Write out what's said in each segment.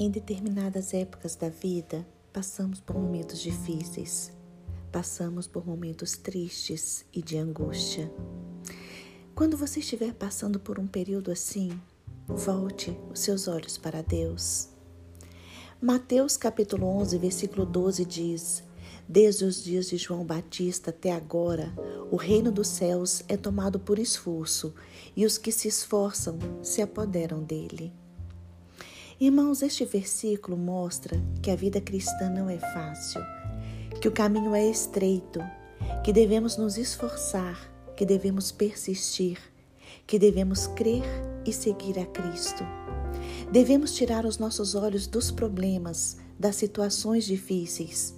Em determinadas épocas da vida, passamos por momentos difíceis, passamos por momentos tristes e de angústia. Quando você estiver passando por um período assim, volte os seus olhos para Deus. Mateus capítulo 11, versículo 12 diz: Desde os dias de João Batista até agora, o reino dos céus é tomado por esforço, e os que se esforçam se apoderam dele. Irmãos, este versículo mostra que a vida cristã não é fácil, que o caminho é estreito, que devemos nos esforçar, que devemos persistir, que devemos crer e seguir a Cristo. Devemos tirar os nossos olhos dos problemas, das situações difíceis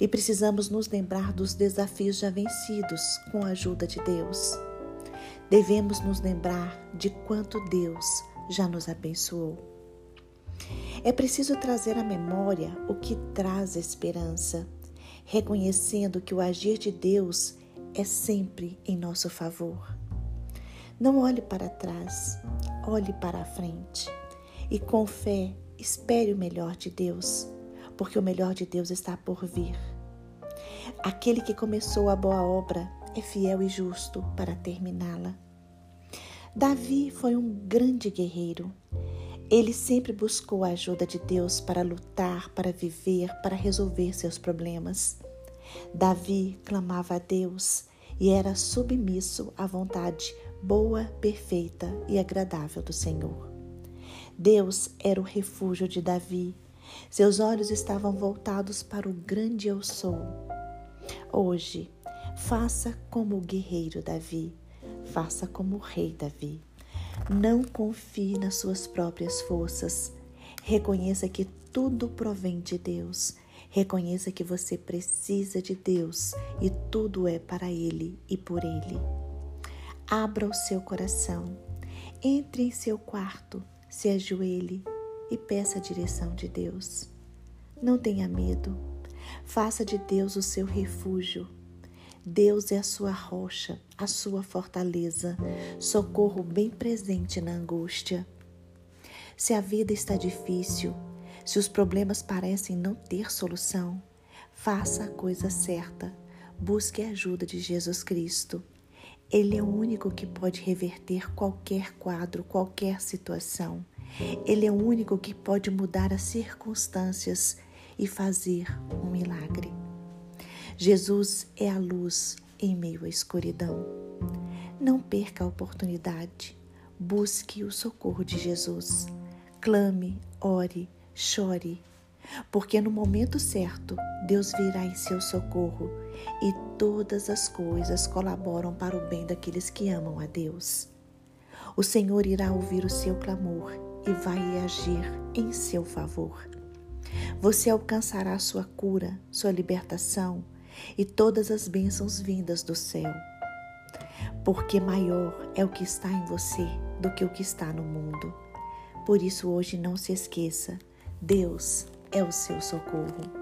e precisamos nos lembrar dos desafios já vencidos com a ajuda de Deus. Devemos nos lembrar de quanto Deus já nos abençoou. É preciso trazer à memória o que traz esperança, reconhecendo que o agir de Deus é sempre em nosso favor. Não olhe para trás, olhe para a frente e com fé espere o melhor de Deus, porque o melhor de Deus está por vir. Aquele que começou a boa obra é fiel e justo para terminá-la. Davi foi um grande guerreiro ele sempre buscou a ajuda de Deus para lutar, para viver, para resolver seus problemas. Davi clamava a Deus e era submisso à vontade boa, perfeita e agradável do Senhor. Deus era o refúgio de Davi. Seus olhos estavam voltados para o grande eu sou. Hoje, faça como o guerreiro Davi, faça como o rei Davi. Não confie nas suas próprias forças. Reconheça que tudo provém de Deus. Reconheça que você precisa de Deus e tudo é para Ele e por Ele. Abra o seu coração. Entre em seu quarto, se ajoelhe e peça a direção de Deus. Não tenha medo. Faça de Deus o seu refúgio Deus é a sua rocha, a sua fortaleza, socorro bem presente na angústia. Se a vida está difícil, se os problemas parecem não ter solução, faça a coisa certa. Busque a ajuda de Jesus Cristo. Ele é o único que pode reverter qualquer quadro, qualquer situação. Ele é o único que pode mudar as circunstâncias e fazer um milagre. Jesus é a luz em meio à escuridão. Não perca a oportunidade. Busque o socorro de Jesus. Clame, ore, chore, porque no momento certo Deus virá em seu socorro e todas as coisas colaboram para o bem daqueles que amam a Deus. O Senhor irá ouvir o seu clamor e vai agir em seu favor. Você alcançará sua cura, sua libertação, e todas as bênçãos vindas do céu. Porque maior é o que está em você do que o que está no mundo. Por isso, hoje não se esqueça: Deus é o seu socorro.